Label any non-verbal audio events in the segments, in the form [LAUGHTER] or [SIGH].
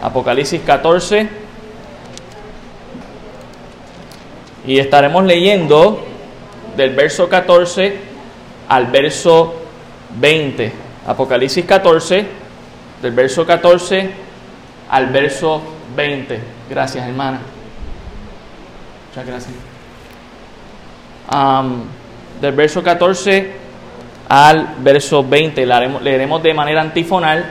Apocalipsis 14. Y estaremos leyendo del verso 14 al verso 20. Apocalipsis 14, del verso 14 al verso 20. Gracias, hermana. Muchas gracias. del verso 14 al verso 20. Leeremos, de manera antifonal.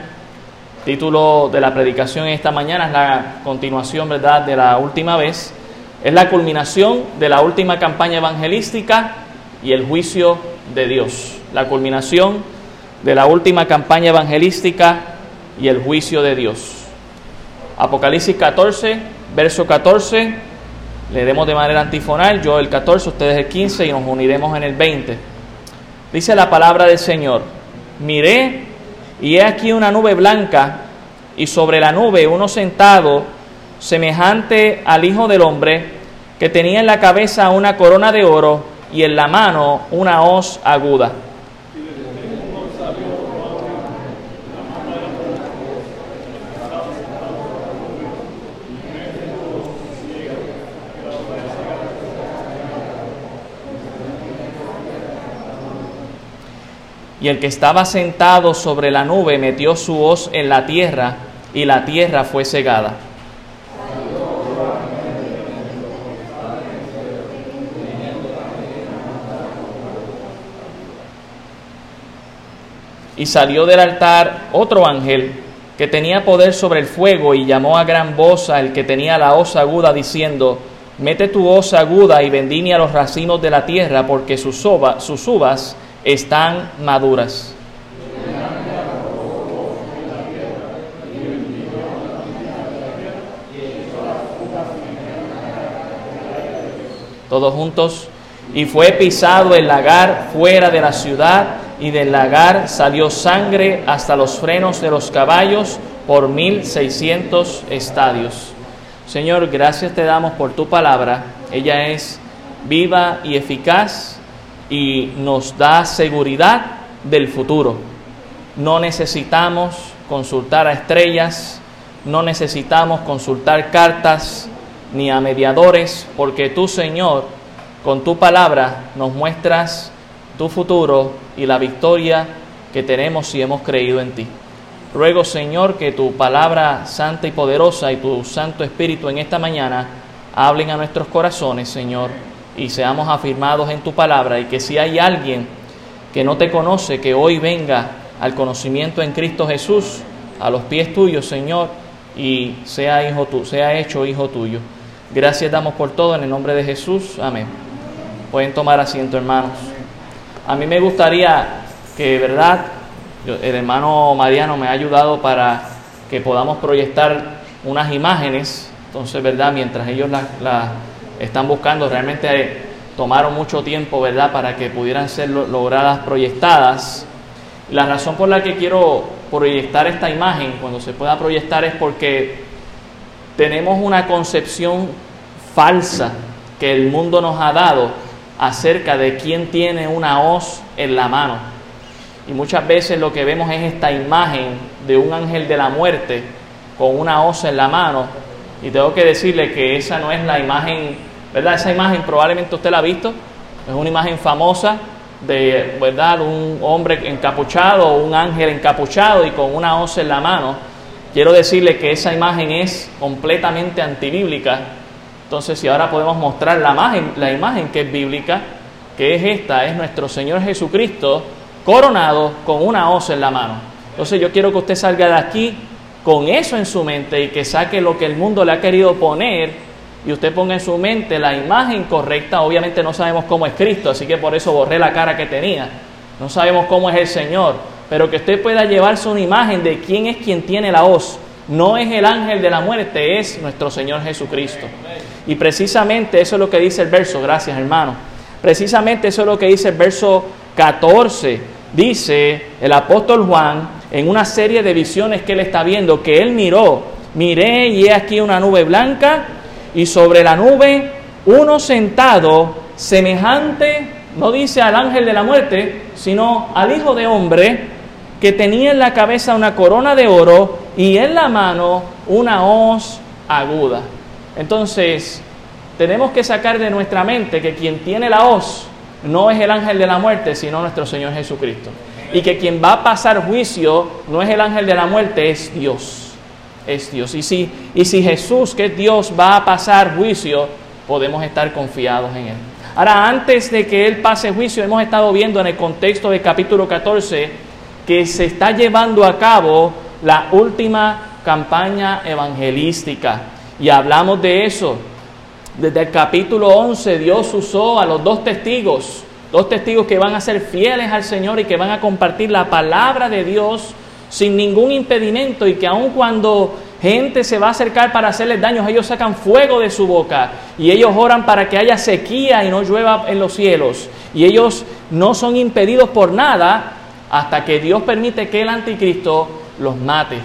Título de la predicación esta mañana es la continuación, ¿verdad?, de la última vez. Es la culminación de la última campaña evangelística y el juicio de Dios. La culminación de la última campaña evangelística y el juicio de Dios. Apocalipsis 14, verso 14. Leeremos de manera antifonal, yo el 14, ustedes el 15 y nos uniremos en el 20. Dice la palabra del Señor, miré y he aquí una nube blanca y sobre la nube uno sentado semejante al Hijo del Hombre que tenía en la cabeza una corona de oro y en la mano una hoz aguda. Y el que estaba sentado sobre la nube metió su hoz en la tierra, y la tierra fue cegada. Y salió del altar otro ángel que tenía poder sobre el fuego y llamó a gran voz al que tenía la hoz aguda diciendo, Mete tu hoz aguda y vendime a los racimos de la tierra porque sus, sus uvas están maduras. Todos juntos. Y fue pisado el lagar fuera de la ciudad, y del lagar salió sangre hasta los frenos de los caballos por mil seiscientos estadios. Señor, gracias te damos por tu palabra. Ella es viva y eficaz y nos da seguridad del futuro. No necesitamos consultar a estrellas, no necesitamos consultar cartas ni a mediadores, porque tú, Señor, con tu palabra nos muestras tu futuro y la victoria que tenemos si hemos creído en ti. Ruego, Señor, que tu palabra santa y poderosa y tu Santo Espíritu en esta mañana hablen a nuestros corazones, Señor y seamos afirmados en tu palabra y que si hay alguien que no te conoce, que hoy venga al conocimiento en Cristo Jesús, a los pies tuyos, Señor, y sea, hijo tu, sea hecho hijo tuyo. Gracias damos por todo en el nombre de Jesús. Amén. Pueden tomar asiento, hermanos. A mí me gustaría que, ¿verdad? El hermano Mariano me ha ayudado para que podamos proyectar unas imágenes. Entonces, ¿verdad? Mientras ellos las están buscando, realmente tomaron mucho tiempo, ¿verdad?, para que pudieran ser logradas proyectadas. La razón por la que quiero proyectar esta imagen, cuando se pueda proyectar, es porque tenemos una concepción falsa que el mundo nos ha dado acerca de quién tiene una hoz en la mano. Y muchas veces lo que vemos es esta imagen de un ángel de la muerte con una hoz en la mano. Y tengo que decirle que esa no es la imagen ¿verdad? Esa imagen probablemente usted la ha visto, es una imagen famosa de, ¿verdad? Un hombre encapuchado o un ángel encapuchado y con una hoz en la mano. Quiero decirle que esa imagen es completamente antibíblica. Entonces, si ahora podemos mostrar la imagen, la imagen que es bíblica, que es esta, es nuestro Señor Jesucristo coronado con una hoz en la mano. Entonces, yo quiero que usted salga de aquí con eso en su mente y que saque lo que el mundo le ha querido poner y usted ponga en su mente la imagen correcta, obviamente no sabemos cómo es Cristo, así que por eso borré la cara que tenía. No sabemos cómo es el Señor, pero que usted pueda llevarse una imagen de quién es quien tiene la hoz. No es el ángel de la muerte, es nuestro Señor Jesucristo. Y precisamente eso es lo que dice el verso, gracias hermano. Precisamente eso es lo que dice el verso 14. Dice el apóstol Juan en una serie de visiones que él está viendo, que él miró, miré y he aquí una nube blanca y sobre la nube uno sentado semejante, no dice al ángel de la muerte, sino al Hijo de Hombre, que tenía en la cabeza una corona de oro y en la mano una hoz aguda. Entonces, tenemos que sacar de nuestra mente que quien tiene la hoz no es el ángel de la muerte, sino nuestro Señor Jesucristo. Y que quien va a pasar juicio no es el ángel de la muerte, es Dios. Es Dios. Y si, y si Jesús, que es Dios, va a pasar juicio, podemos estar confiados en Él. Ahora, antes de que Él pase juicio, hemos estado viendo en el contexto del capítulo 14 que se está llevando a cabo la última campaña evangelística. Y hablamos de eso. Desde el capítulo 11 Dios usó a los dos testigos, dos testigos que van a ser fieles al Señor y que van a compartir la palabra de Dios sin ningún impedimento y que aun cuando gente se va a acercar para hacerles daños, ellos sacan fuego de su boca y ellos oran para que haya sequía y no llueva en los cielos. Y ellos no son impedidos por nada hasta que Dios permite que el anticristo los mate.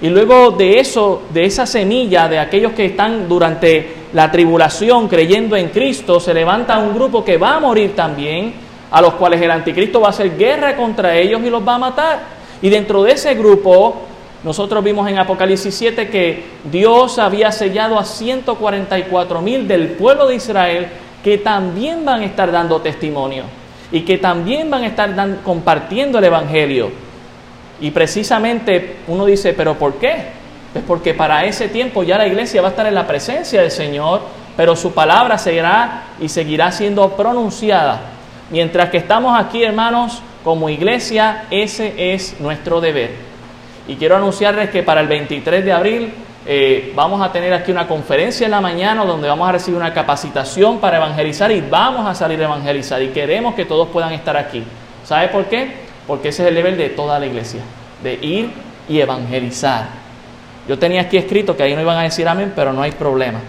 Y luego de eso, de esa semilla de aquellos que están durante la tribulación creyendo en Cristo, se levanta un grupo que va a morir también, a los cuales el anticristo va a hacer guerra contra ellos y los va a matar. Y dentro de ese grupo, nosotros vimos en Apocalipsis 7 que Dios había sellado a 144 mil del pueblo de Israel que también van a estar dando testimonio y que también van a estar compartiendo el Evangelio. Y precisamente uno dice, pero ¿por qué? Es porque para ese tiempo ya la iglesia va a estar en la presencia del Señor, pero su palabra seguirá y seguirá siendo pronunciada. Mientras que estamos aquí, hermanos, como iglesia, ese es nuestro deber. Y quiero anunciarles que para el 23 de abril eh, vamos a tener aquí una conferencia en la mañana donde vamos a recibir una capacitación para evangelizar y vamos a salir a evangelizar. Y queremos que todos puedan estar aquí. ¿Sabe por qué? porque ese es el nivel de toda la iglesia, de ir y evangelizar. Yo tenía aquí escrito que ahí no iban a decir amén, pero no hay problema.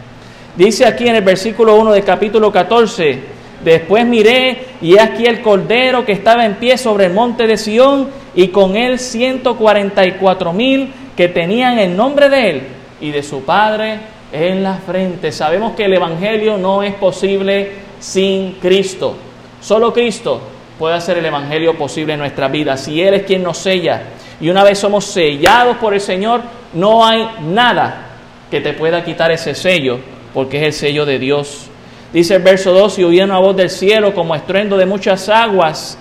Dice aquí en el versículo 1 del capítulo 14, después miré y aquí el cordero que estaba en pie sobre el monte de Sión y con él 144 mil que tenían el nombre de él y de su padre en la frente. Sabemos que el Evangelio no es posible sin Cristo. Solo Cristo puede hacer el Evangelio posible en nuestra vida. Si Él es quien nos sella y una vez somos sellados por el Señor, no hay nada que te pueda quitar ese sello, porque es el sello de Dios. Dice el verso 2, y oí una voz del cielo como estruendo de muchas aguas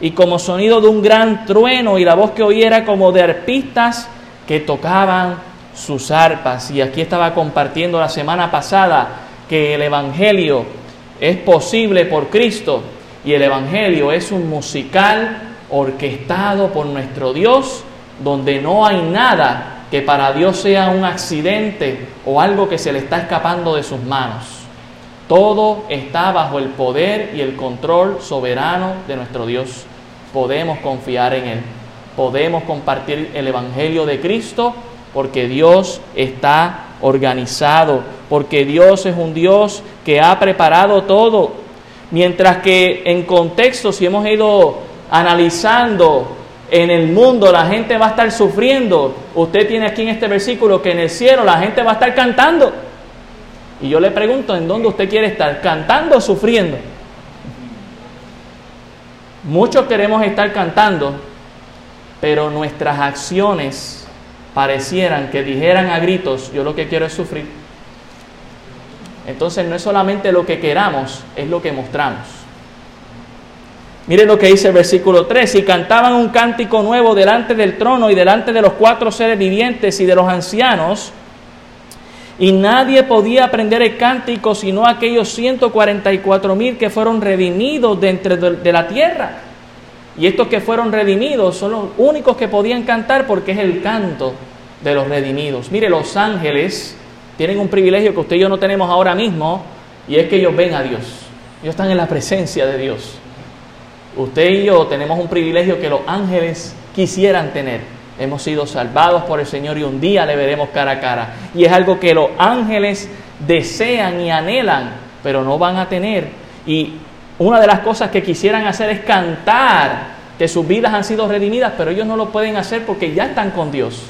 y como sonido de un gran trueno, y la voz que oí era como de arpistas que tocaban sus arpas. Y aquí estaba compartiendo la semana pasada que el Evangelio es posible por Cristo y el Evangelio es un musical orquestado por nuestro Dios, donde no hay nada que para Dios sea un accidente o algo que se le está escapando de sus manos. Todo está bajo el poder y el control soberano de nuestro Dios. Podemos confiar en Él. Podemos compartir el Evangelio de Cristo porque Dios está organizado, porque Dios es un Dios que ha preparado todo Mientras que en contexto, si hemos ido analizando en el mundo, la gente va a estar sufriendo. Usted tiene aquí en este versículo que en el cielo la gente va a estar cantando. Y yo le pregunto, ¿en dónde usted quiere estar? ¿Cantando o sufriendo? Muchos queremos estar cantando, pero nuestras acciones parecieran que dijeran a gritos, yo lo que quiero es sufrir. Entonces no es solamente lo que queramos, es lo que mostramos. Miren lo que dice el versículo 3, y cantaban un cántico nuevo delante del trono y delante de los cuatro seres vivientes y de los ancianos, y nadie podía aprender el cántico sino aquellos 144 mil que fueron redimidos dentro de la tierra. Y estos que fueron redimidos son los únicos que podían cantar porque es el canto de los redimidos. Mire, los ángeles tienen un privilegio que usted y yo no tenemos ahora mismo, y es que ellos ven a Dios. Ellos están en la presencia de Dios. Usted y yo tenemos un privilegio que los ángeles quisieran tener. Hemos sido salvados por el Señor y un día le veremos cara a cara. Y es algo que los ángeles desean y anhelan, pero no van a tener. Y una de las cosas que quisieran hacer es cantar que sus vidas han sido redimidas, pero ellos no lo pueden hacer porque ya están con Dios.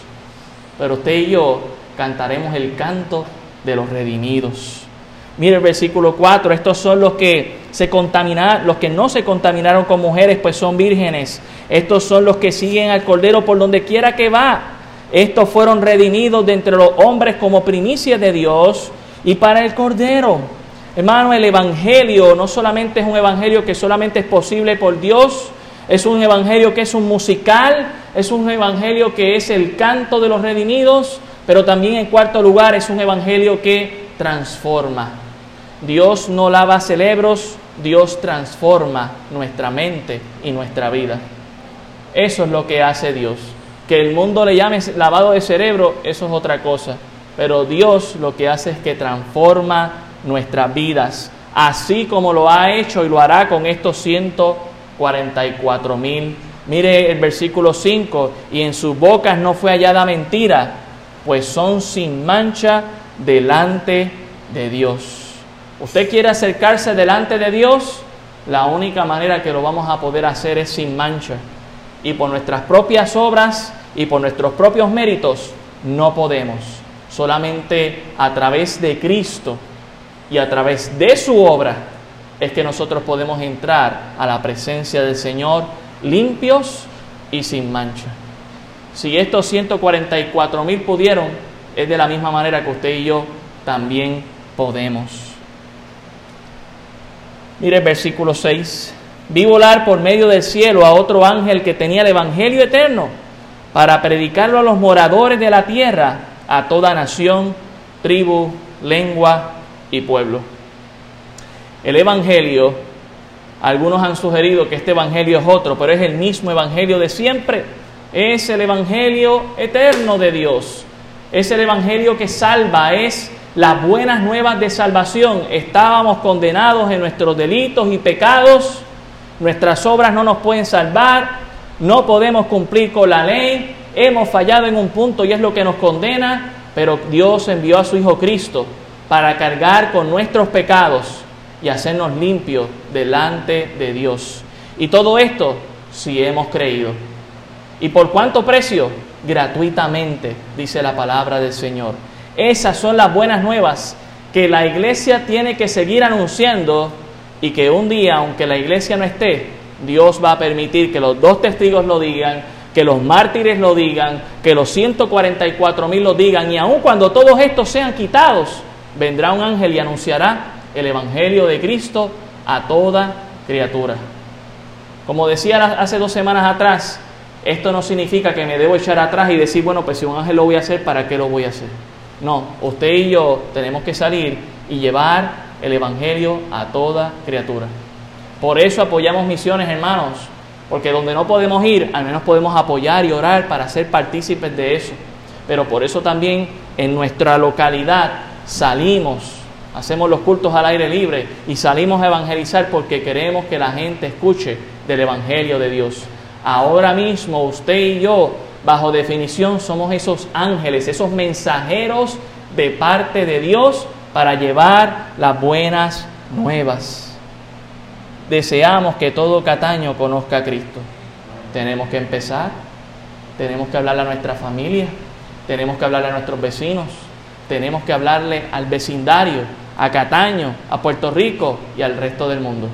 Pero usted y yo cantaremos el canto de los redimidos. Mire el versículo 4, estos son los que se contaminaron, los que no se contaminaron con mujeres, pues son vírgenes. Estos son los que siguen al Cordero por donde quiera que va. Estos fueron redimidos de entre los hombres como primicia de Dios y para el Cordero. Hermano, el Evangelio no solamente es un Evangelio que solamente es posible por Dios, es un Evangelio que es un musical, es un Evangelio que es el canto de los redimidos, pero también en cuarto lugar es un Evangelio que transforma. Dios no lava cerebros, Dios transforma nuestra mente y nuestra vida. Eso es lo que hace Dios. Que el mundo le llame lavado de cerebro, eso es otra cosa. Pero Dios lo que hace es que transforma nuestras vidas, así como lo ha hecho y lo hará con estos 144 mil. Mire el versículo 5, y en sus bocas no fue hallada mentira, pues son sin mancha delante de Dios. ¿Usted quiere acercarse delante de Dios? La única manera que lo vamos a poder hacer es sin mancha. Y por nuestras propias obras y por nuestros propios méritos no podemos. Solamente a través de Cristo y a través de su obra es que nosotros podemos entrar a la presencia del Señor limpios y sin mancha. Si estos 144 mil pudieron, es de la misma manera que usted y yo también podemos. Mire el versículo 6. Vi volar por medio del cielo a otro ángel que tenía el Evangelio eterno para predicarlo a los moradores de la tierra, a toda nación, tribu, lengua y pueblo. El Evangelio, algunos han sugerido que este Evangelio es otro, pero es el mismo Evangelio de siempre. Es el Evangelio eterno de Dios. Es el Evangelio que salva, es las buenas nuevas de salvación. Estábamos condenados en nuestros delitos y pecados, nuestras obras no nos pueden salvar, no podemos cumplir con la ley, hemos fallado en un punto y es lo que nos condena, pero Dios envió a su Hijo Cristo para cargar con nuestros pecados y hacernos limpios delante de Dios. Y todo esto si hemos creído. ¿Y por cuánto precio? Gratuitamente, dice la palabra del Señor. Esas son las buenas nuevas que la iglesia tiene que seguir anunciando y que un día, aunque la iglesia no esté, Dios va a permitir que los dos testigos lo digan, que los mártires lo digan, que los 144 mil lo digan, y aun cuando todos estos sean quitados, vendrá un ángel y anunciará el Evangelio de Cristo a toda criatura. Como decía hace dos semanas atrás, esto no significa que me debo echar atrás y decir, bueno, pues si un ángel lo voy a hacer, ¿para qué lo voy a hacer? No, usted y yo tenemos que salir y llevar el Evangelio a toda criatura. Por eso apoyamos misiones, hermanos, porque donde no podemos ir, al menos podemos apoyar y orar para ser partícipes de eso. Pero por eso también en nuestra localidad salimos, hacemos los cultos al aire libre y salimos a evangelizar porque queremos que la gente escuche del Evangelio de Dios. Ahora mismo usted y yo bajo definición somos esos ángeles, esos mensajeros de parte de Dios para llevar las buenas nuevas. Deseamos que todo Cataño conozca a Cristo. Tenemos que empezar, tenemos que hablarle a nuestra familia, tenemos que hablarle a nuestros vecinos, tenemos que hablarle al vecindario, a Cataño, a Puerto Rico y al resto del mundo.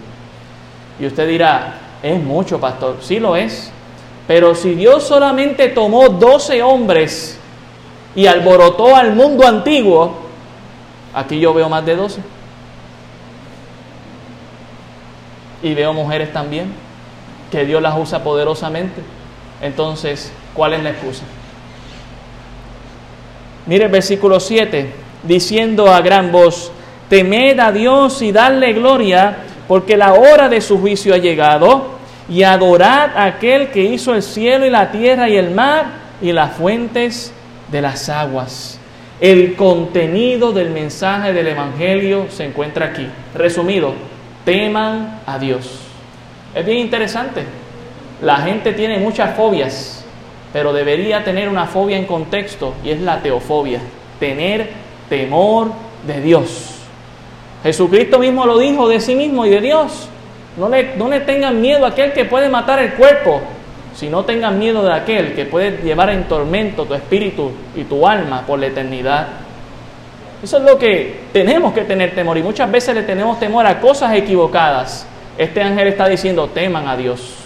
Y usted dirá, es mucho, pastor. Sí lo es, pero si Dios solamente tomó doce hombres y alborotó al mundo antiguo, aquí yo veo más de doce. Y veo mujeres también, que Dios las usa poderosamente. Entonces, ¿cuál es la excusa? Mire el versículo 7, diciendo a gran voz, temed a Dios y darle gloria, porque la hora de su juicio ha llegado y adorad a aquel que hizo el cielo y la tierra y el mar y las fuentes de las aguas. El contenido del mensaje del Evangelio se encuentra aquí. Resumido, teman a Dios. Es bien interesante. La gente tiene muchas fobias, pero debería tener una fobia en contexto y es la teofobia, tener temor de Dios. Jesucristo mismo lo dijo de sí mismo y de Dios. No le, tengan miedo a aquel que puede matar el cuerpo, sino tengan miedo de aquel que puede llevar en tormento tu espíritu y tu alma por la eternidad. Eso es lo que tenemos que tener temor y muchas veces le tenemos temor a cosas equivocadas. Este ángel está diciendo, teman a Dios.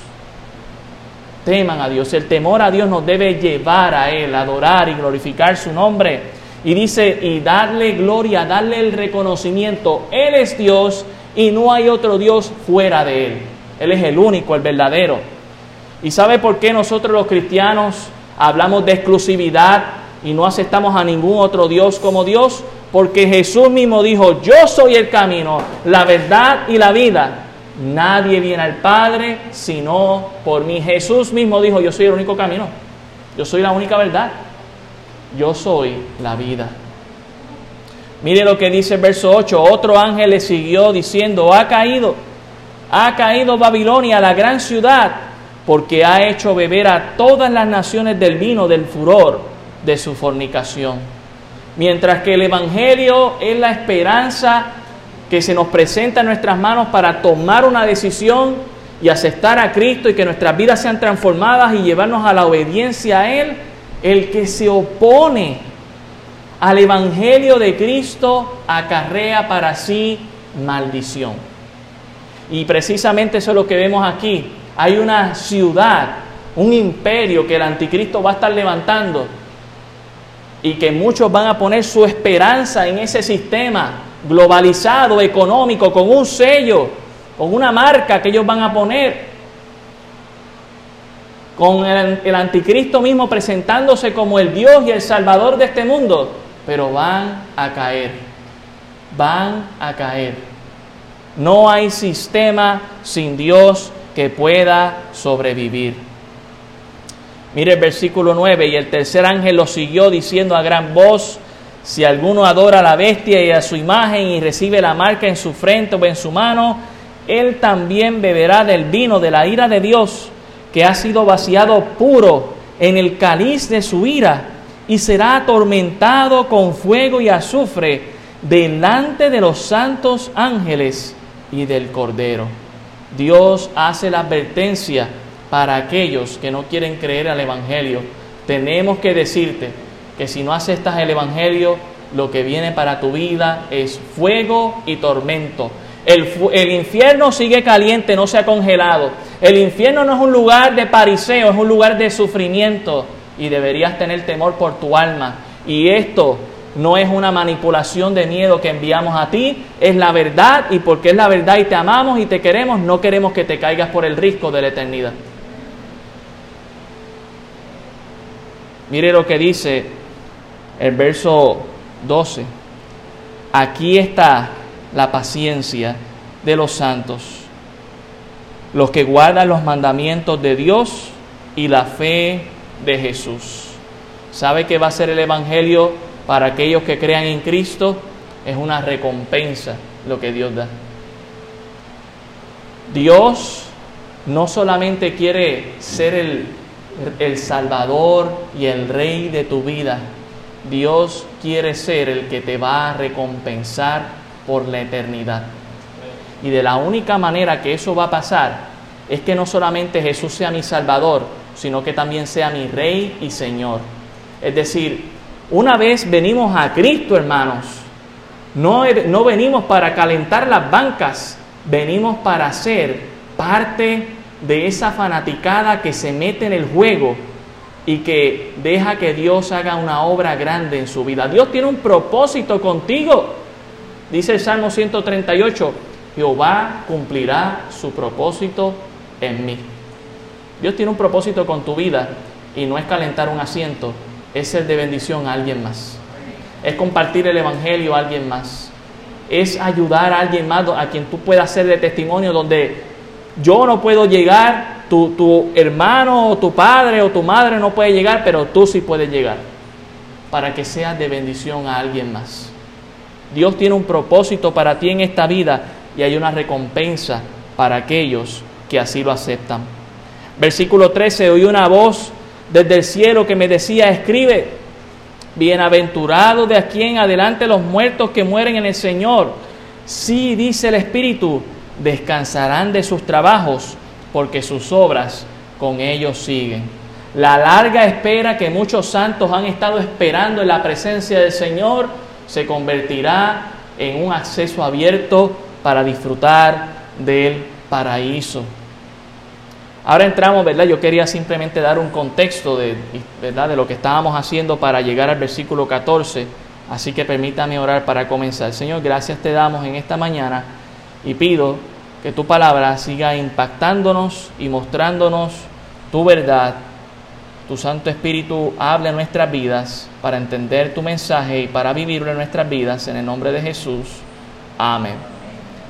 teman a Dios. El temor a Dios nos debe llevar a Él, adorar y glorificar su nombre. Y dice, y darle gloria, darle el reconocimiento. Él es Dios y no hay otro Dios fuera de Él. Él es el único, el verdadero. ¿Y sabe por qué nosotros los cristianos hablamos de exclusividad y no aceptamos a ningún otro Dios como Dios? Porque Jesús mismo dijo, yo soy el camino, la verdad y la vida. Nadie viene al Padre sino por mí. Jesús mismo dijo, yo soy el único camino. Yo soy la única verdad. Yo soy la vida. Mire lo que dice el verso 8. Otro ángel le siguió diciendo, ha caído, ha caído Babilonia, la gran ciudad, porque ha hecho beber a todas las naciones del vino del furor de su fornicación. Mientras que el Evangelio es la esperanza que se nos presenta en nuestras manos para tomar una decisión y aceptar a Cristo y que nuestras vidas sean transformadas y llevarnos a la obediencia a Él, el que se opone al Evangelio de Cristo acarrea para sí maldición. Y precisamente eso es lo que vemos aquí. Hay una ciudad, un imperio que el anticristo va a estar levantando y que muchos van a poner su esperanza en ese sistema globalizado, económico, con un sello, con una marca que ellos van a poner, con el, anticristo mismo presentándose como el Dios y el Salvador de este mundo, pero van a caer, van a caer. No hay sistema sin Dios que pueda sobrevivir. Mire el versículo 9, y el tercer ángel lo siguió diciendo a gran voz, si alguno adora a la bestia y a su imagen y recibe la marca en su frente o en su mano, él también beberá del vino de la ira de Dios, que ha sido vaciado puro en el cáliz de su ira, y será atormentado con fuego y azufre delante de los santos ángeles y del Cordero. Dios hace la advertencia para aquellos que no quieren creer al Evangelio. Tenemos que decirte, que si no aceptas el Evangelio, lo que viene para tu vida es fuego y tormento. El, el, infierno sigue caliente, no se ha congelado. El infierno no es un lugar de pariseo, es un lugar de sufrimiento y deberías tener temor por tu alma. Y esto no es una manipulación de miedo que enviamos a ti, es la verdad y porque es la verdad y te amamos y te queremos, no queremos que te caigas por el risco de la eternidad. Mire lo que dice el verso 12. Aquí está la paciencia de los santos, los que guardan los mandamientos de Dios y la fe de Jesús. ¿Sabe que va a ser el Evangelio para aquellos que crean en Cristo? Es una recompensa lo que Dios da. Dios no solamente quiere ser el, el Salvador y el Rey de tu vida, Dios quiere ser el que te va a recompensar por la eternidad. Y de la única manera que eso va a pasar es que no solamente Jesús sea mi Salvador, sino que también sea mi Rey y Señor. Es decir, una vez venimos a Cristo, hermanos, no, no venimos para calentar las bancas, venimos para ser parte de esa fanaticada que se mete en el juego y que deja que Dios haga una obra grande en su vida. Dios tiene un propósito contigo. Dice el Salmo 138, Jehová cumplirá su propósito en mí. Dios tiene un propósito con tu vida y no es calentar un asiento, es ser de bendición a alguien más. Es compartir el Evangelio a alguien más. Es ayudar a alguien más a quien tú puedas ser de testimonio donde yo no puedo llegar, tu, hermano o tu padre o tu madre no puede llegar, pero tú sí puedes llegar para que seas de bendición a alguien más. Dios tiene un propósito para ti en esta vida y hay una recompensa para aquellos que así lo aceptan. Versículo 13, oí una voz desde el cielo que me decía, escribe, bienaventurado de aquí en adelante los muertos que mueren en el Señor. Sí, dice el Espíritu, descansarán de sus trabajos porque sus obras con ellos siguen. La larga espera que muchos santos han estado esperando en la presencia del Señor se convertirá en un acceso abierto para disfrutar del paraíso. Ahora entramos, ¿verdad? Yo quería simplemente dar un contexto de, ¿verdad? de lo que estábamos haciendo para llegar al versículo 14. Así que permítame orar para comenzar. Señor, gracias te damos en esta mañana y pido que tu palabra siga impactándonos y mostrándonos tu verdad. Tu Santo Espíritu hable en nuestras vidas para entender tu mensaje y para vivirlo en nuestras vidas. En el nombre de Jesús. Amén.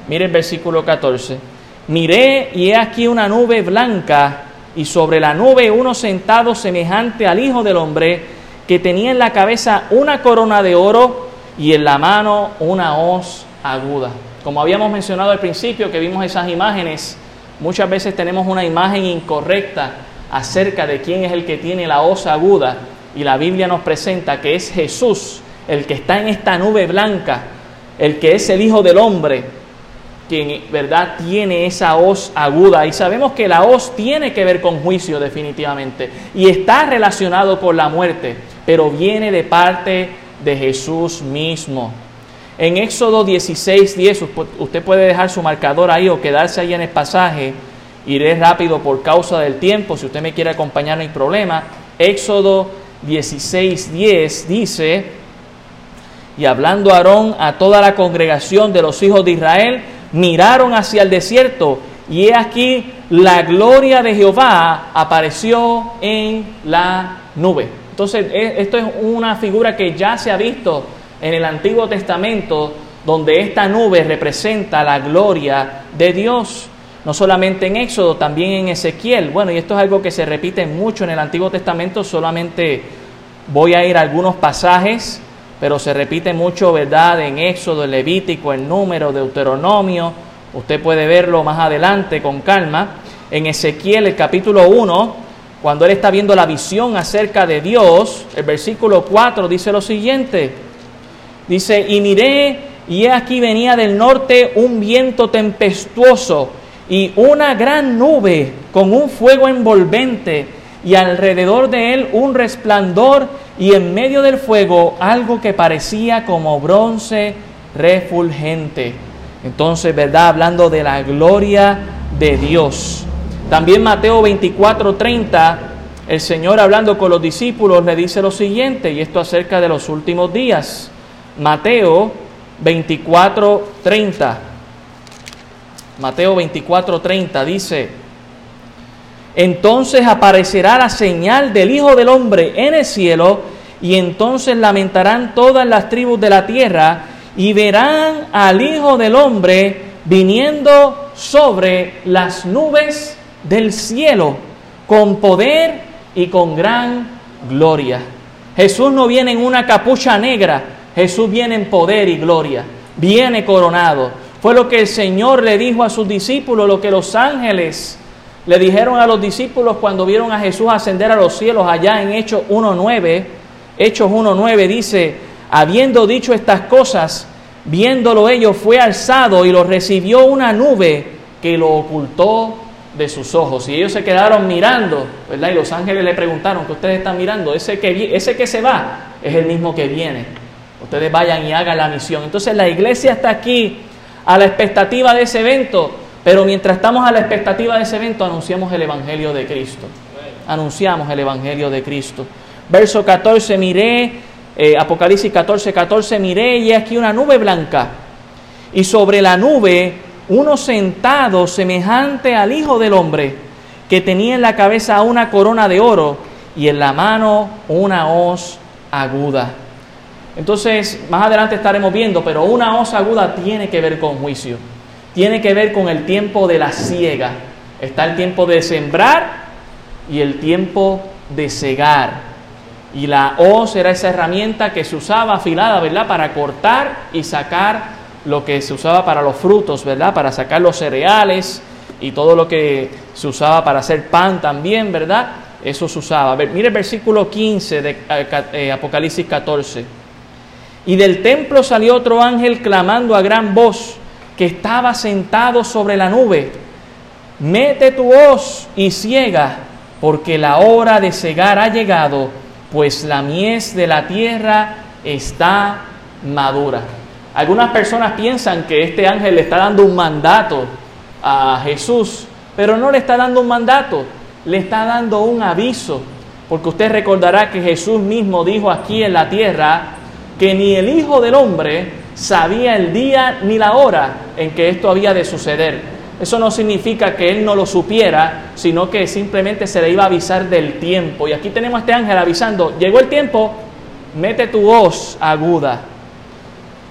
Mire el versículo 14. Miré y he aquí una nube blanca y sobre la nube uno sentado semejante al Hijo del Hombre que tenía en la cabeza una corona de oro y en la mano una hoz aguda. Como habíamos mencionado al principio que vimos esas imágenes, muchas veces tenemos una imagen incorrecta acerca de quién es el que tiene la hoz aguda y la Biblia nos presenta que es Jesús el que está en esta nube blanca, el que es el Hijo del Hombre, quien verdad tiene esa hoz aguda y sabemos que la hoz tiene que ver con juicio definitivamente y está relacionado con la muerte, pero viene de parte de Jesús mismo. En Éxodo 16, 10, usted puede dejar su marcador ahí o quedarse ahí en el pasaje. Iré rápido por causa del tiempo, si usted me quiere acompañar no hay problema. Éxodo 16, 10 dice, y hablando Aarón a toda la congregación de los hijos de Israel, miraron hacia el desierto y he aquí la gloria de Jehová apareció en la nube. Entonces, e, esto es una figura que ya se ha visto en el Antiguo Testamento, donde esta nube representa la gloria de Dios. No solamente en Éxodo, también en Ezequiel. Bueno, y esto es algo que se repite mucho en el Antiguo Testamento, solamente voy a ir a algunos pasajes pero se repite mucho, ¿verdad? En Éxodo, en Levítico, en Número, Deuteronomio. Usted puede verlo más adelante con calma. En Ezequiel, el capítulo 1, cuando él está viendo la visión acerca de Dios, el versículo 4 dice lo siguiente. Dice, y miré, y he aquí venía del norte un viento tempestuoso y una gran nube con un fuego envolvente y alrededor de él un resplandor y en medio del fuego algo que parecía como bronce refulgente. Entonces, ¿verdad? Hablando de la gloria de Dios. También Mateo 24:30, el Señor hablando con los discípulos le dice lo siguiente, y esto acerca de los últimos días. Mateo 24:30. Mateo 24:30 dice, entonces aparecerá la señal del Hijo del Hombre en el cielo, y entonces lamentarán todas las tribus de la tierra, y verán al Hijo del Hombre viniendo sobre las nubes del cielo, con poder y con gran gloria. Jesús no viene en una capucha negra, Jesús viene en poder y gloria, viene coronado. Fue lo que el Señor le dijo a sus discípulos, lo que los ángeles le dijeron a los discípulos cuando vieron a Jesús ascender a los cielos allá en Hechos 1.9, Hechos 1.9 dice, habiendo dicho estas cosas, viéndolo ellos, fue alzado y lo recibió una nube que lo ocultó de sus ojos. Y ellos se quedaron mirando, ¿verdad? Y los ángeles le preguntaron, ¿qué ustedes están mirando? Ese que, ese que se va es el mismo que viene. Ustedes vayan y hagan la misión. Entonces la iglesia está aquí a la expectativa de ese evento pero mientras estamos a la expectativa de ese evento, anunciamos el Evangelio de Cristo. Anunciamos el Evangelio de Cristo. Verso 14, miré, eh, Apocalipsis 14, 14, miré y aquí una nube blanca. Y sobre la nube uno sentado semejante al Hijo del Hombre, que tenía en la cabeza una corona de oro y en la mano una hoz aguda. Entonces, más adelante estaremos viendo, pero una hoz aguda tiene que ver con juicio tiene que ver con el tiempo de la siega. Está el tiempo de sembrar y el tiempo de cegar. Y la hoz era esa herramienta que se usaba afilada, ¿verdad? Para cortar y sacar lo que se usaba para los frutos, ¿verdad? Para sacar los cereales y todo lo que se usaba para hacer pan también, ¿verdad? Eso se usaba. mire el versículo 15 de eh, eh, Apocalipsis 14. Y del templo salió otro ángel clamando a gran voz que estaba sentado sobre la nube, mete tu hoz y ciega, porque la hora de cegar ha llegado, pues la mies de la tierra está madura. Algunas personas piensan que este ángel le está dando un mandato a Jesús pero no le está dando un mandato, le está dando un aviso, porque usted recordará que Jesús mismo dijo aquí en la tierra que ni el Hijo del Hombre sabía el día ni la hora en que esto había de suceder. Eso no significa que él no lo supiera, sino que simplemente se le iba a avisar del tiempo. Y aquí tenemos a este ángel avisando, llegó el tiempo, mete tu voz aguda.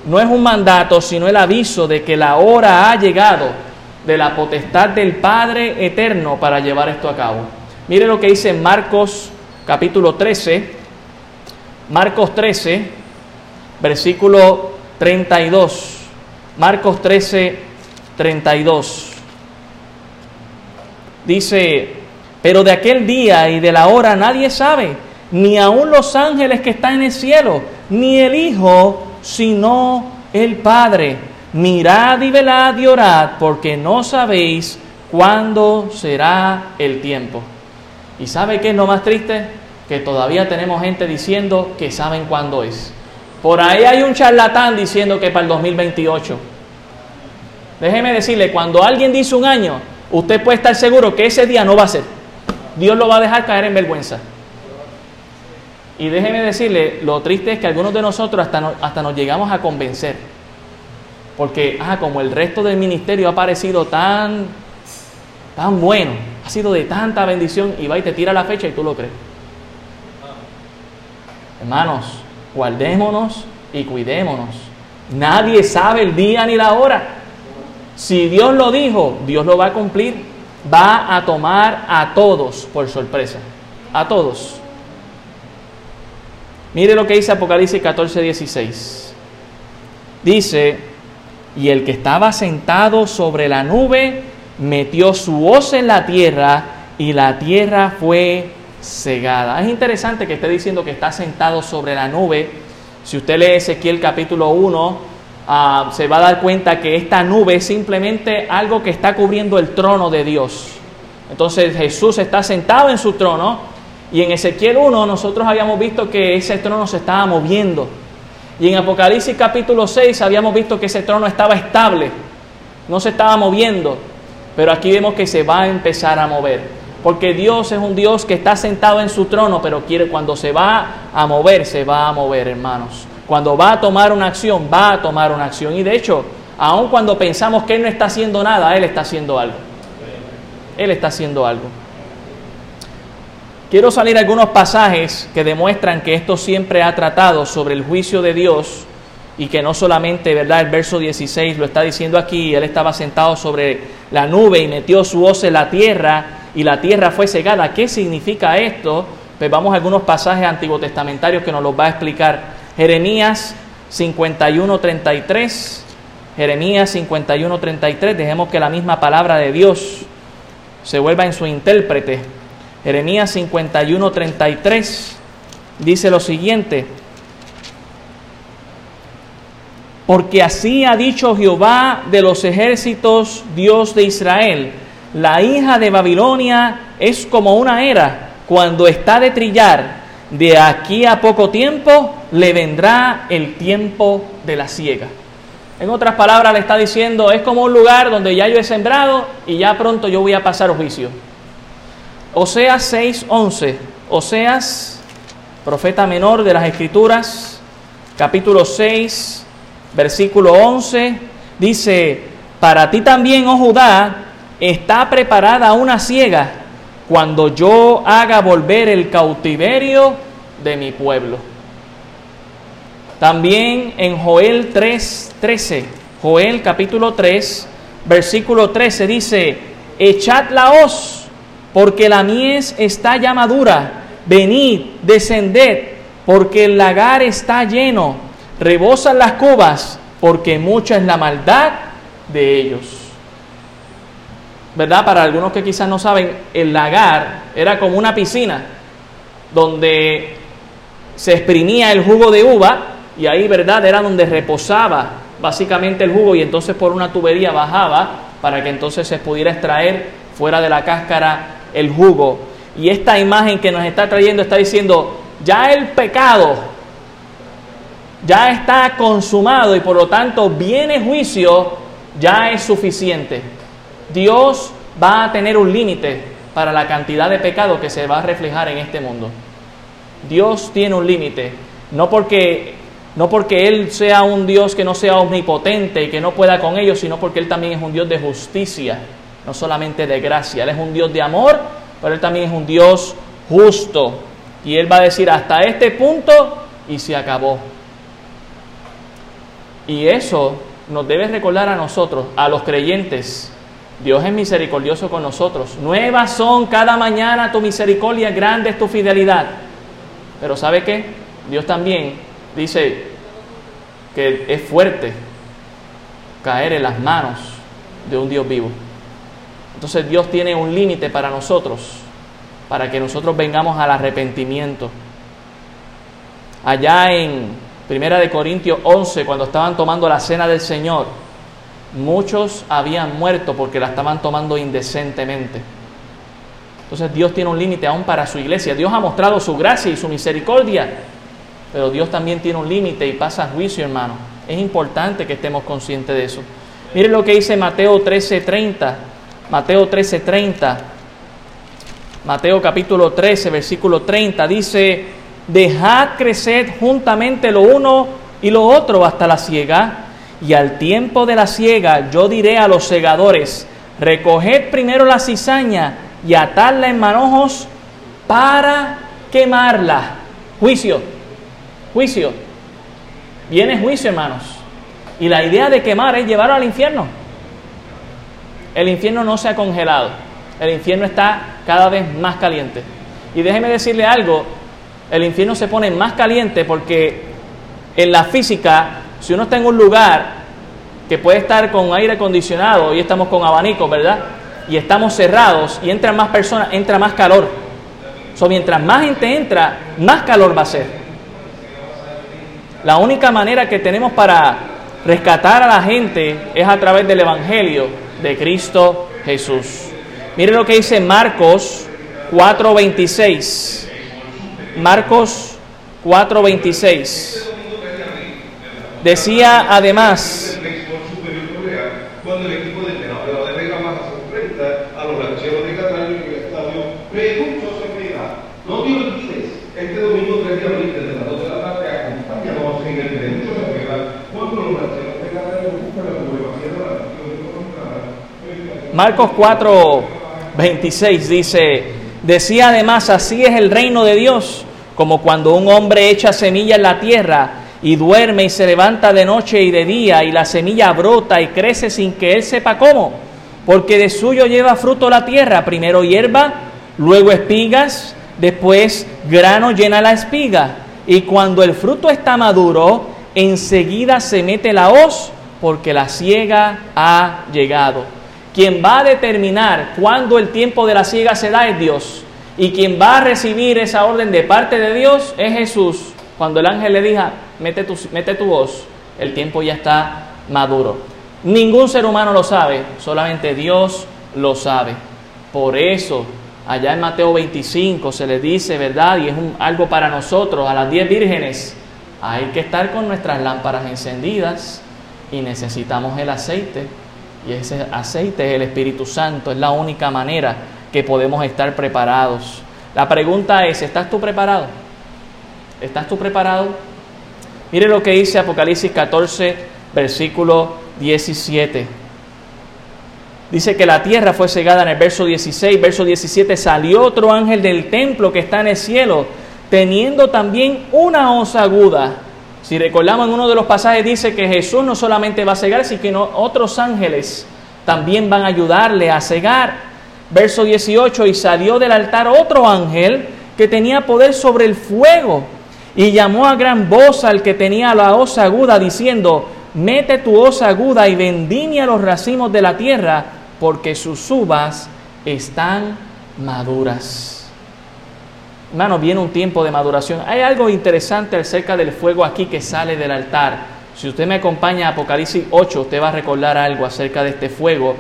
No es un mandato, sino el aviso de que la hora ha llegado de la potestad del Padre eterno para llevar esto a cabo. Mire lo que dice Marcos capítulo 13, Marcos 13, versículo 32. Marcos 13, 32. Dice, pero de aquel día y de la hora nadie sabe, ni aun los ángeles que están en el cielo, ni el Hijo, sino el Padre. Mirad y velad y orad, porque no sabéis cuándo será el tiempo. ¿Y sabe qué es lo más triste? Que todavía tenemos gente diciendo que saben cuándo es. Por ahí hay un charlatán diciendo que para el 2028. Déjeme decirle, cuando alguien dice un año, usted puede estar seguro que ese día no va a ser. Dios lo va a dejar caer en vergüenza. Y déjeme decirle, lo triste es que algunos de nosotros hasta, hasta nos llegamos a convencer. Porque, ah, como el resto del ministerio ha parecido tan, tan bueno, ha sido de tanta bendición, y va y te tira la fecha y tú lo crees. Hermanos, guardémonos y cuidémonos. Nadie sabe el día ni la hora. Si Dios lo dijo, Dios lo va a cumplir. Va a tomar a todos por sorpresa. A todos. Mire lo que dice Apocalipsis 14, 16. Dice, y el que estaba sentado sobre la nube metió su hoz en la tierra y la tierra fue cegada. Es interesante que esté diciendo que está sentado sobre la nube. Si usted lee Ezequiel capítulo 1, Ah, se va a dar cuenta que esta nube es simplemente algo que está cubriendo el trono de Dios. Entonces Jesús está sentado en su trono y en Ezequiel 1 nosotros habíamos visto que ese trono se estaba moviendo. Y en Apocalipsis capítulo 6 habíamos visto que ese trono estaba estable, no se estaba moviendo. Pero aquí vemos que se va a empezar a mover. Porque Dios es un Dios que está sentado en su trono, pero quiere cuando se va a mover, se va a mover, hermanos. Cuando va a tomar una acción, va a tomar una acción. Y de hecho, aun cuando pensamos que Él no está haciendo nada, Él está haciendo algo. Él está haciendo algo. Quiero salir algunos pasajes que demuestran que esto siempre ha tratado sobre el juicio de Dios y que no solamente, ¿verdad? El verso 16 lo está diciendo aquí, él estaba sentado sobre la nube y metió su hoz en la tierra y la tierra fue cegada. ¿Qué significa esto? Pues vamos a algunos pasajes antiguo testamentarios que nos los va a explicar. Jeremías 51:33. Jeremías 51:33. Dejemos que la misma palabra de Dios se vuelva en su intérprete. Jeremías 51:33 dice lo siguiente. Porque así ha dicho Jehová de los ejércitos, Dios de Israel, la hija de Babilonia es como una era cuando está de trillar de aquí a poco tiempo le vendrá el tiempo de la siega. En otras palabras, le está diciendo, es como un lugar donde ya yo he sembrado y ya pronto yo voy a pasar juicio. Oseas 6:11. Oseas, profeta menor de las Escrituras, capítulo 6, versículo 11, dice, para ti también, oh Judá, está preparada una siega cuando yo haga volver el cautiverio de mi pueblo. También en Joel 3, 13, Joel capítulo 3, versículo 13 dice, echad la hoz, porque la mies está ya madura, venid, descended, porque el lagar está lleno, rebosan las cubas, porque mucha es la maldad de ellos. ¿Verdad? Para algunos que quizás no saben, el lagar era como una piscina donde se exprimía el jugo de uva y ahí, ¿verdad? Era donde reposaba básicamente el jugo y entonces por una tubería bajaba para que entonces se pudiera extraer fuera de la cáscara el jugo. Y esta imagen que nos está trayendo está diciendo, ya el pecado ya está consumado y por lo tanto viene juicio, ya es suficiente. Dios va a tener un límite para la cantidad de pecado que se va a reflejar en este mundo. Dios tiene un límite, no porque no porque Él sea un Dios que no sea omnipotente y que no pueda con ellos, sino porque Él también es un Dios de justicia, no solamente de gracia. Él es un Dios de amor, pero Él también es un Dios justo. Y Él va a decir hasta este punto y se acabó. Y eso nos debe recordar a nosotros, a los creyentes, Dios es misericordioso con nosotros. Nuevas son cada mañana tu misericordia, grande es tu fidelidad. Pero ¿sabe qué? Dios también dice que es fuerte caer en las manos de un Dios vivo. Entonces Dios tiene un límite para nosotros, para que nosotros vengamos al arrepentimiento. Allá en Primera de Corintios 11, cuando estaban tomando la cena del Señor, muchos habían muerto porque la estaban tomando indecentemente. Entonces Dios tiene un límite aún para su iglesia. Dios ha mostrado su gracia y su misericordia, pero Dios también tiene un límite y pasa juicio, hermano. Es importante que estemos conscientes de eso. Miren lo que dice Mateo 13:30. Mateo 13:30. Mateo capítulo 13, versículo 30. Dice, dejad crecer juntamente lo uno y lo otro hasta la ciega y al tiempo de la siega yo diré a los segadores, recoged primero la cizaña y atadla en manojos para quemarla. Juicio, juicio. Viene juicio, hermanos. Y la idea de quemar es llevarlo al infierno. El infierno no se ha congelado. El infierno está cada vez más caliente. Y déjeme decirle algo, el infierno se pone más caliente porque en la física si uno está en un lugar que puede estar con aire acondicionado y estamos con abanico, ¿verdad? Y estamos cerrados y entran más personas, entra más calor. So, mientras más gente entra, más calor va a ser. La única manera que tenemos para rescatar a la gente es a través del Evangelio de Cristo Jesús. Mire lo que dice Marcos 4:26. Marcos 4:26. Decía además, cuando el equipo de la de Vega más sorprenda a los rancheros de Cataño en el estadio Perucho Seguridad. No digo ustedes, domingo 3 de abril desde las 2 de la tarde acompáñanos en el Perucho Seguridad cuando los rancheros de Cataño buscan la sublevación de la nación Marcos 4, 26 dice, decía además, así es el reino de Dios, como cuando un hombre echa semilla en la tierra, y duerme y se levanta de noche y de día y la semilla brota y crece sin que él sepa cómo, porque de suyo lleva fruto la tierra, primero hierba, luego espigas, después grano llena la espiga y cuando el fruto está maduro, enseguida se mete la hoz porque la siega ha llegado. Quien va a determinar cuándo el tiempo de la siega se da es Dios. Y quien va a recibir esa orden de parte de Dios es Jesús. Cuando el ángel le diga, mete tu, mete tu voz, el tiempo ya está maduro. Ningún ser humano lo sabe, solamente Dios lo sabe. Por eso, allá en Mateo 25 se le dice, ¿verdad? Y es algo para nosotros, a las diez vírgenes, hay que estar con nuestras lámparas encendidas y necesitamos el aceite. Y ese aceite es el Espíritu Santo, es la única manera que podemos estar preparados. La pregunta es, ¿estás tú preparado? ¿Estás tú preparado? Mire lo que dice Apocalipsis 14, versículo 17. Dice que la tierra fue cegada en el verso 16, verso 17, salió otro ángel del templo que está en el cielo, teniendo también una hoz aguda. Si recordamos en uno de los pasajes dice que Jesús no solamente va a cegar, sino que otros ángeles también van a ayudarle a cegar. Verso 18, y salió del altar otro ángel que tenía poder sobre el fuego y llamó a gran voz al que tenía la hoz aguda, diciendo, mete tu hoz aguda y vendimia los racimos de la tierra, porque sus uvas están maduras. Hermano, viene un tiempo de maduración. Hay algo interesante acerca del fuego aquí que sale del altar. Si usted me acompaña a Apocalipsis 8, usted va a recordar algo acerca de este fuego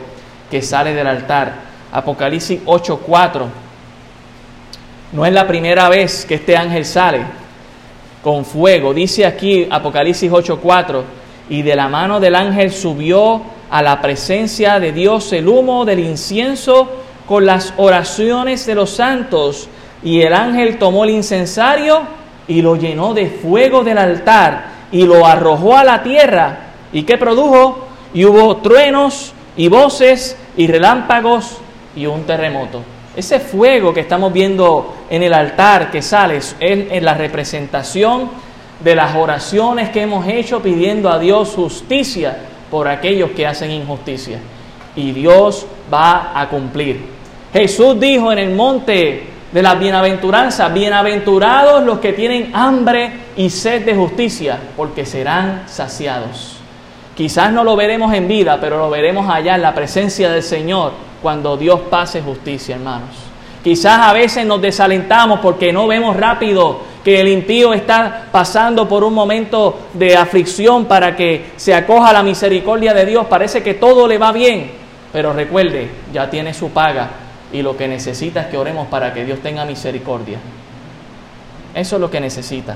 que sale del altar. Apocalipsis 8:4. No es la primera vez que este ángel sale con fuego. Dice aquí Apocalipsis 8:4, y de la mano del ángel subió a la presencia de Dios el humo del incienso con las oraciones de los santos. Y el ángel tomó el incensario y lo llenó de fuego del altar y lo arrojó a la tierra. ¿Y qué produjo? Y hubo truenos y voces y relámpagos y un terremoto. Ese fuego que estamos viendo en el altar que sale es la representación de las oraciones que hemos hecho pidiendo a Dios justicia por aquellos que hacen injusticia. Y Dios va a cumplir. Jesús dijo en el monte de la bienaventuranza, bienaventurados los que tienen hambre y sed de justicia, porque serán saciados. Quizás no lo veremos en vida, pero lo veremos allá en la presencia del Señor cuando Dios pase justicia, hermanos. Quizás a veces nos desalentamos porque no vemos rápido que el impío está pasando por un momento de aflicción para que se acoja a la misericordia de Dios. Parece que todo le va bien, pero recuerde, ya tiene su paga y lo que necesita es que oremos para que Dios tenga misericordia. Eso es lo que necesita.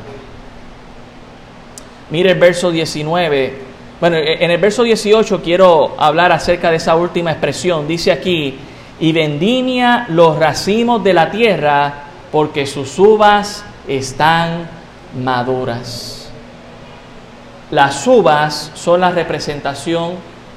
Mire el verso 19. Bueno, en el verso 18 quiero hablar acerca de esa última expresión. Dice aquí, y vendimia los racimos de la tierra porque sus uvas están maduras. Las uvas son la representación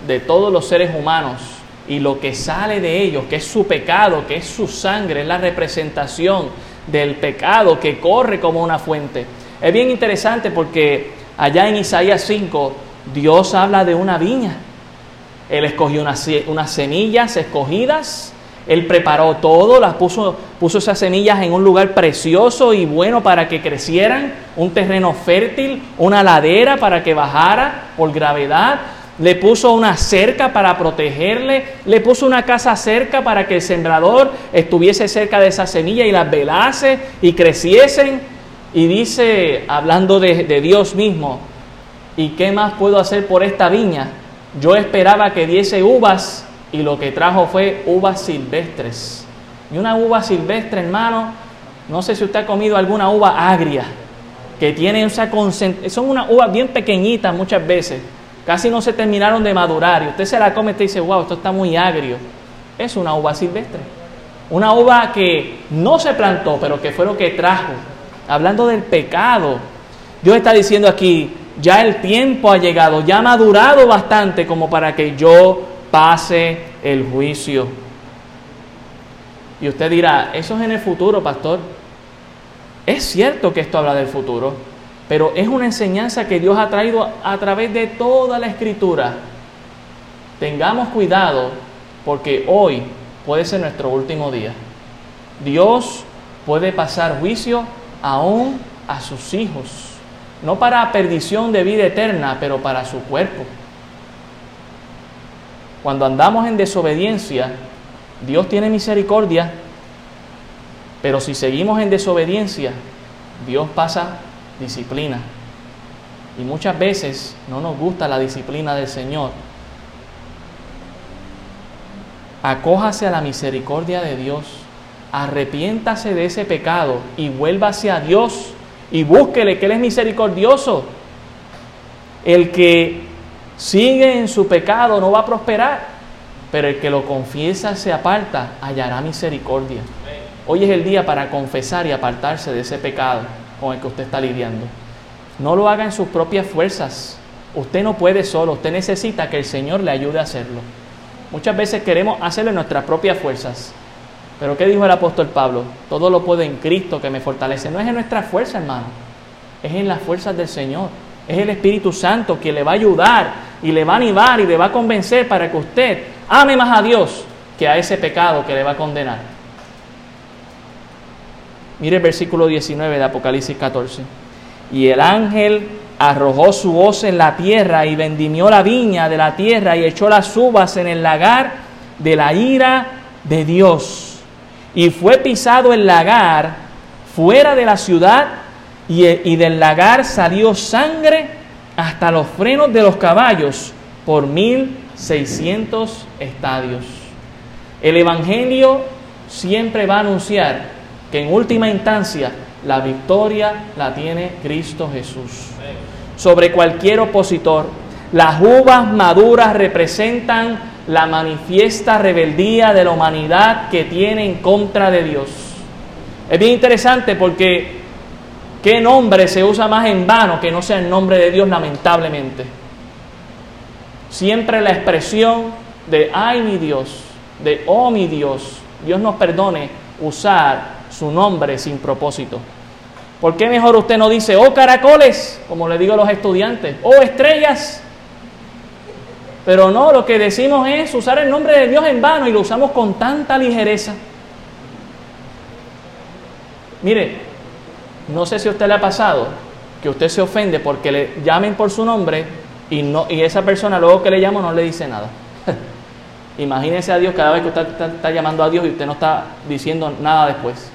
de todos los seres humanos y lo que sale de ellos, que es su pecado, que es su sangre, es la representación del pecado que corre como una fuente. Es bien interesante porque allá en Isaías 5 Dios habla de una viña. Él escogió unas, unas semillas escogidas él preparó todo, las puso, puso esas semillas en un lugar precioso y bueno para que crecieran, un terreno fértil, una ladera para que bajara por gravedad. Le puso una cerca para protegerle, le puso una casa cerca para que el sembrador estuviese cerca de esa semilla y las velase y creciesen. Y dice, hablando de, de Dios mismo, ¿y qué más puedo hacer por esta viña? Yo esperaba que diese uvas y lo que trajo fue uvas silvestres. Y una uva silvestre, hermano, no sé si usted ha comido alguna uva agria, que tiene esa son unas uvas bien pequeñitas muchas veces, casi no se terminaron de madurar, y usted se la come y dice, wow, esto está muy agrio. Es una uva silvestre. Una uva que no se plantó, pero que fue lo que trajo. Hablando del pecado, Dios está diciendo aquí, ya el tiempo ha llegado, ya ha madurado bastante como para que yo pase el juicio. Y usted dirá, eso es en el futuro, pastor. Es cierto que esto habla del futuro, pero es una enseñanza que Dios ha traído a través de toda la escritura. Tengamos cuidado porque hoy puede ser nuestro último día. Dios puede pasar juicio aún a sus hijos, no para perdición de vida eterna, pero para su cuerpo. Cuando andamos en desobediencia, Dios tiene misericordia, pero si seguimos en desobediencia, Dios pasa disciplina. Y muchas veces no nos gusta la disciplina del Señor. Acójase a la misericordia de Dios, arrepiéntase de ese pecado y vuelva hacia Dios y búsquele que Él es misericordioso. El que sigue en su pecado, no va a prosperar. Pero el que lo confiesa, se aparta, hallará misericordia. Hoy es el día para confesar y apartarse de ese pecado con el que usted está lidiando. No lo haga en sus propias fuerzas. Usted no puede solo, usted necesita que el Señor le ayude a hacerlo. Muchas veces queremos hacerlo en nuestras propias fuerzas. Pero ¿qué dijo el apóstol Pablo? Todo lo puedo en Cristo que me fortalece. No es en nuestra fuerza, hermano. Es en las fuerzas del Señor. Es el Espíritu Santo que le va a ayudar y le va a animar y le va a convencer para que usted ame más a Dios que a ese pecado que le va a condenar. Mire el versículo 19 de Apocalipsis 14. Y el ángel arrojó su voz en la tierra y vendimió la viña de la tierra y echó las uvas en el lagar de la ira de Dios. Y fue pisado el lagar fuera de la ciudad y, del lagar salió sangre hasta los frenos de los caballos por 1600 estadios. El Evangelio siempre va a anunciar que en última instancia la victoria la tiene Cristo Jesús. Sobre cualquier opositor, Las uvas maduras representan la manifiesta rebeldía de la humanidad que tiene en contra de Dios. Es bien interesante porque ¿qué nombre se usa más en vano que no sea el nombre de Dios lamentablemente? Siempre la expresión de ay mi Dios, de oh mi Dios, Dios nos perdone usar su nombre sin propósito. ¿Por qué mejor usted no dice, oh caracoles, como le digo a los estudiantes, oh estrellas? Pero no, lo que decimos es usar el nombre de Dios en vano y lo usamos con tanta ligereza. Mire, no sé si a usted le ha pasado que usted se ofende porque le llamen por su nombre y, no, y esa persona luego que le llamo no le dice nada. [LAUGHS] Imagínese a Dios cada vez que usted está, llamando a Dios y usted no está diciendo nada después.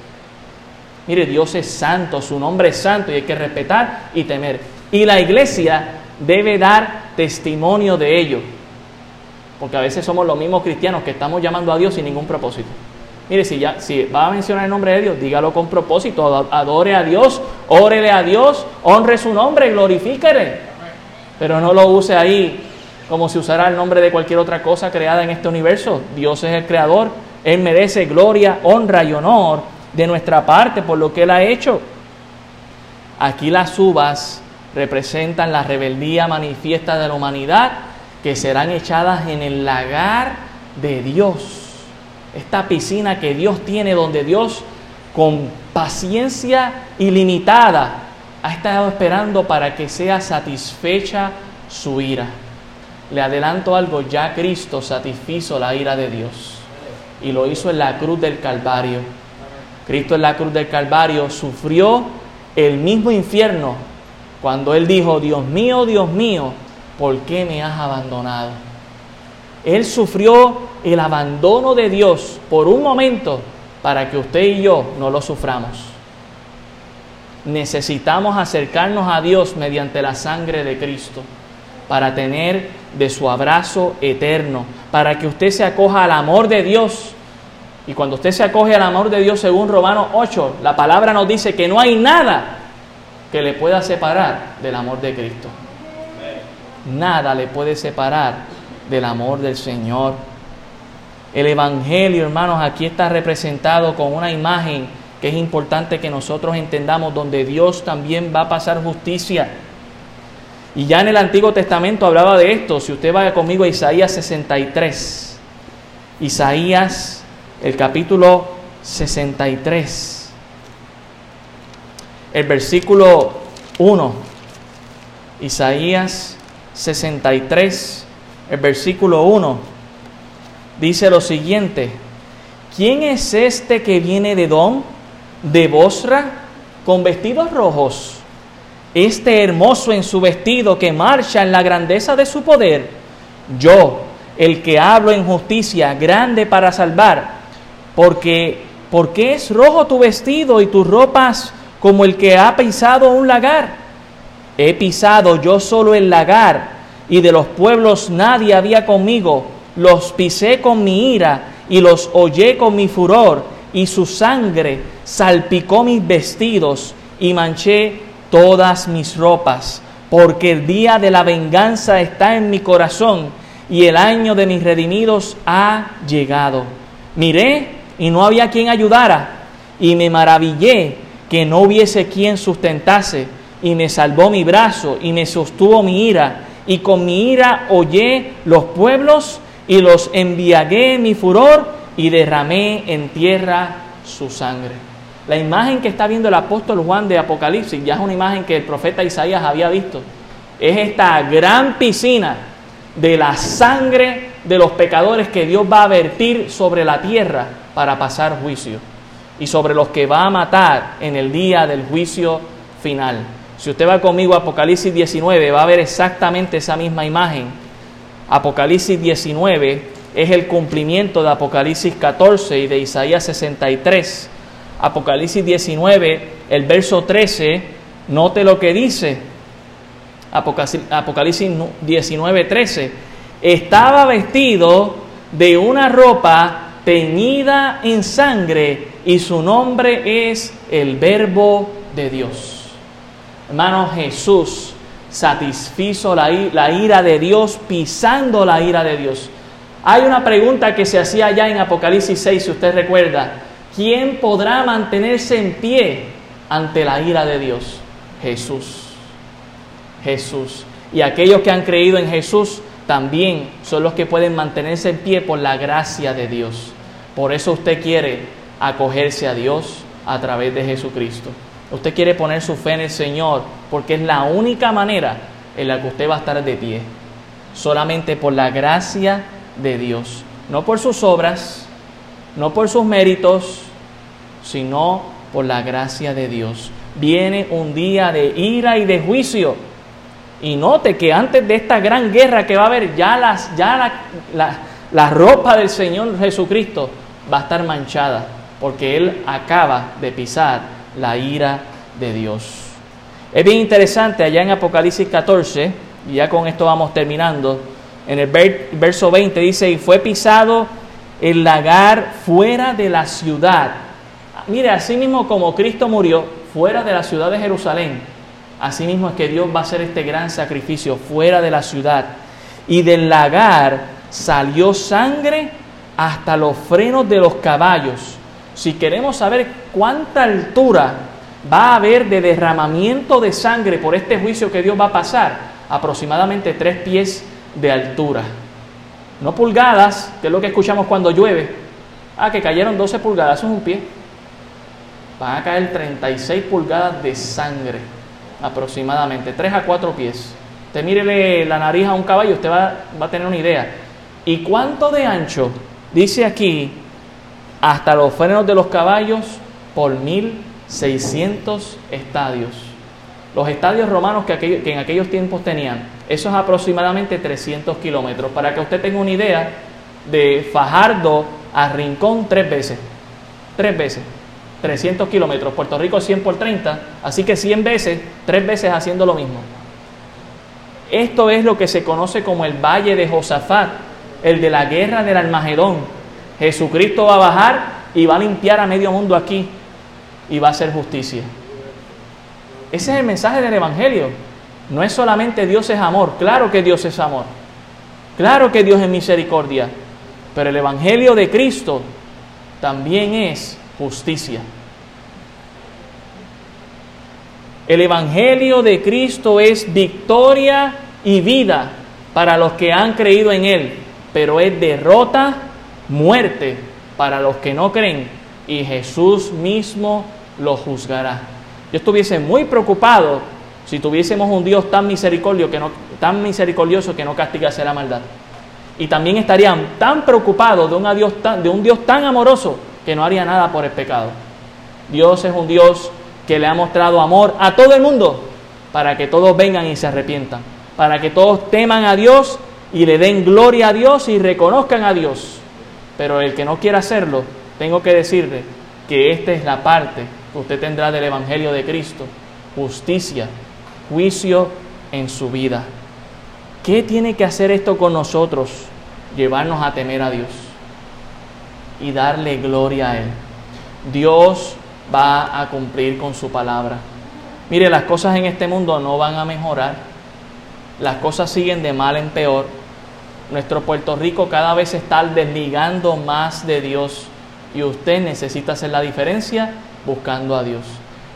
Mire, Dios es santo, su nombre es santo y hay que respetar y temer. Y la iglesia debe dar testimonio de ello. Porque a veces somos los mismos cristianos que estamos llamando a Dios sin ningún propósito. Mire, si, ya, si va a mencionar el nombre de Dios, dígalo con propósito, adore a Dios, órele a Dios, honre su nombre, glorifíquele. Pero no lo use ahí como si usara el nombre de cualquier otra cosa creada en este universo. Dios es el creador, Él merece gloria, honra y honor de nuestra parte por lo que Él ha hecho. Aquí las uvas representan la rebeldía manifiesta de la humanidad que serán echadas en el lagar de Dios. Esta piscina que Dios tiene donde Dios con paciencia ilimitada ha estado esperando para que sea satisfecha su ira. Le adelanto algo, ya Cristo satisfizo la ira de Dios y lo hizo en la cruz del Calvario. Cristo en la cruz del Calvario sufrió el mismo infierno cuando Él dijo, Dios mío, Dios mío, ¿por qué me has abandonado? Él sufrió el abandono de Dios por un momento para que usted y yo no lo suframos. Necesitamos acercarnos a Dios mediante la sangre de Cristo para tener de su abrazo eterno, para que usted se acoja al amor de Dios. Y cuando usted se acoge al amor de Dios, según Romanos 8, la palabra nos dice que no hay nada que le pueda separar del amor de Cristo. Nada le puede separar del amor del Señor. El Evangelio, hermanos, aquí está representado con una imagen que es importante que nosotros entendamos, donde Dios también va a pasar justicia y ya en el Antiguo Testamento hablaba de esto. Si usted vaya conmigo a Isaías 63. Isaías, el capítulo 63. El versículo 1. Isaías 63, el versículo 1. Dice lo siguiente. ¿Quién es este que viene de Don, de Bosra, con vestidos rojos? este hermoso en su vestido que marcha en la grandeza de su poder, yo, el que hablo en justicia, grande para salvar, porque porque es rojo tu vestido y tus ropas como el que ha pisado un lagar. He pisado yo solo el lagar y de los pueblos nadie había conmigo. Los pisé con mi ira y los hollé con mi furor y su sangre salpicó mis vestidos y manché todas mis ropas, porque el día de la venganza está en mi corazón y el año de mis redimidos ha llegado. Miré y no había quien ayudara, y me maravillé que no hubiese quien sustentase, y me salvó mi brazo y me sostuvo mi ira, y con mi ira hollé los pueblos y los enviagué mi furor y derramé en tierra su sangre. La imagen que está viendo el apóstol Juan de Apocalipsis ya es una imagen que el profeta Isaías había visto. Es esta gran piscina de la sangre de los pecadores que Dios va a vertir sobre la tierra para pasar juicio y sobre los que va a matar en el día del juicio final. Si usted va conmigo a Apocalipsis 19, va a ver exactamente esa misma imagen. Apocalipsis 19 es el cumplimiento de Apocalipsis 14 y de Isaías 63 Apocalipsis 19, el verso 13, note lo que dice. Apocalipsis 19, 13. Estaba vestido de una ropa teñida en sangre y su nombre es el verbo de Dios. Hermano Jesús satisfizo la, ira de Dios, pisando la ira de Dios. Hay una pregunta que se hacía ya en Apocalipsis 6, si usted recuerda. ¿Quién podrá mantenerse en pie ante la ira de Dios? Jesús. Jesús. Y aquellos que han creído en Jesús también son los que pueden mantenerse en pie por la gracia de Dios. Por eso usted quiere acogerse a Dios a través de Jesucristo. Usted quiere poner su fe en el Señor porque es la única manera en la que usted va a estar de pie. Solamente por la gracia de Dios, no por sus obras, no por sus méritos, sino por la gracia de Dios. Viene un día de ira y de juicio. Y note que antes de esta gran guerra que va a haber, ya, las, ya la, la ropa del Señor Jesucristo va a estar manchada, porque Él acaba de pisar la ira de Dios. Es bien interesante allá en Apocalipsis 14, y ya con esto vamos terminando en el verso 20 dice, y fue pisado el lagar fuera de la ciudad. Mire, así mismo como Cristo murió fuera de la ciudad de Jerusalén, así mismo es que Dios va a hacer este gran sacrificio fuera de la ciudad. Y del lagar salió sangre hasta los frenos de los caballos. Si queremos saber cuánta altura va a haber de derramamiento de sangre por este juicio que Dios va a pasar, aproximadamente tres pies de altura. No pulgadas, que es lo que escuchamos cuando llueve. Ah, que cayeron 12 pulgadas, eso es un pie. Van a caer 36 pulgadas de sangre, aproximadamente, 3 a 4 pies. Usted mírele la nariz a un caballo, usted va, va a tener una idea. ¿Y cuánto de ancho? Dice aquí, hasta los frenos de los caballos por 1600 estadios. Los estadios romanos que, en aquellos tiempos tenían eso es aproximadamente 300 kilómetros. Para que usted tenga una idea, de Fajardo a Rincón tres veces. Tres veces. 300 kilómetros. Puerto Rico 100 por 30. Así que 100 veces, tres veces haciendo lo mismo. Esto es lo que se conoce como el Valle de Josafat, el de la guerra del Almagedón. Jesucristo va a bajar y va a limpiar a medio mundo aquí y va a hacer justicia. Ese es el mensaje del Evangelio. No es solamente Dios es amor, claro que Dios es amor, claro que Dios es misericordia, pero el Evangelio de Cristo también es justicia. El Evangelio de Cristo es victoria y vida para los que han creído en Él, pero es derrota, muerte para los que no creen y Jesús mismo lo juzgará. Yo estuviese muy preocupado si tuviésemos un Dios tan, misericordio que no, tan misericordioso que no castigase la maldad. Y también estarían tan preocupados de, un Dios de un Dios tan amoroso que no haría nada por el pecado. Dios es un Dios que le ha mostrado amor a todo el mundo para que todos vengan y se arrepientan, para que todos teman a Dios y le den gloria a Dios y reconozcan a Dios. Pero el que no quiera hacerlo, tengo que decirle que esta es la parte que usted tendrá del Evangelio de Cristo, justicia, juicio en su vida. ¿Qué tiene que hacer esto con nosotros? Llevarnos a temer a Dios y darle gloria a Él. Dios va a cumplir con su palabra. Mire, las cosas en este mundo no van a mejorar. Las cosas siguen de mal en peor. Nuestro Puerto Rico cada vez está desligando más de Dios y usted necesita hacer la diferencia buscando a Dios.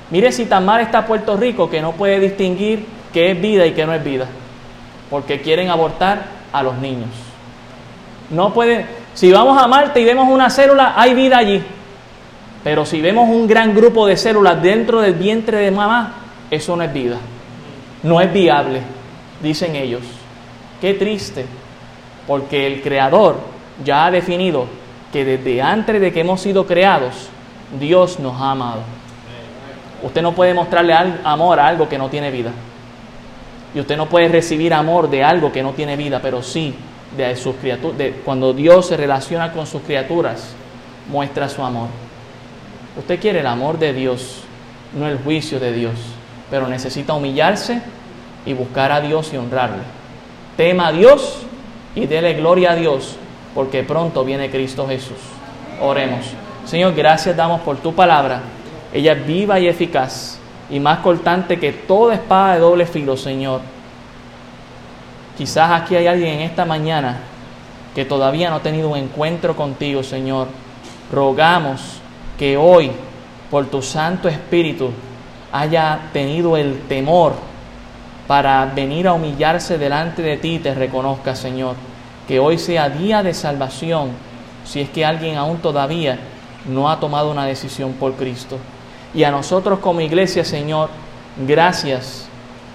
Mire si tan mal está Puerto Rico que no puede distinguir qué es vida y qué no es vida, porque quieren abortar a los niños. No puede, si vamos a Marte y vemos una célula, hay vida allí. Pero si vemos un gran grupo de células dentro del vientre de mamá, eso no es vida. No es viable, dicen ellos. Qué triste, porque el Creador ya ha definido que desde antes de que hemos sido creados, Dios nos ha amado. Usted no puede mostrarle amor a algo que no tiene vida. Y usted no puede recibir amor de algo que no tiene vida, pero sí de sus criaturas. cuando Dios se relaciona con sus criaturas, muestra su amor. Usted quiere el amor de Dios, no el juicio de Dios, pero necesita humillarse y buscar a Dios y honrarle. Tema a Dios y dele gloria a Dios, porque pronto viene Cristo Jesús. Oremos. Señor, gracias damos por tu palabra. Ella es viva y eficaz y más cortante que toda espada de doble filo, Señor. Quizás aquí hay alguien en esta mañana que todavía no ha tenido un encuentro contigo, Señor. Rogamos que hoy, por tu Santo Espíritu, haya tenido el temor para venir a humillarse delante de ti te reconozca, Señor. Que hoy sea día de salvación, si es que alguien aún todavía no ha tomado una decisión por Cristo. Y a nosotros como iglesia, Señor, gracias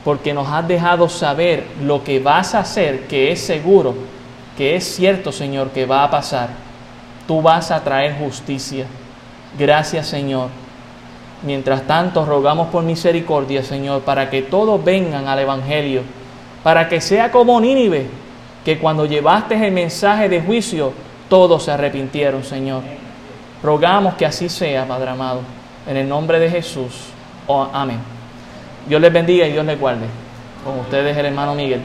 porque nos has dejado saber lo que vas a hacer, que es seguro, que es cierto, Señor, que va a pasar. Tú vas a traer justicia. Gracias, Señor. Mientras tanto, rogamos por misericordia, Señor, para que todos vengan al Evangelio, para que sea como Nínive, que cuando llevaste el mensaje de juicio, todos se arrepintieron, Señor. Rogamos que así sea, Padre amado, en el nombre de Jesús. Oh, amén. Dios les bendiga y Dios les guarde. Con ustedes el hermano Miguel.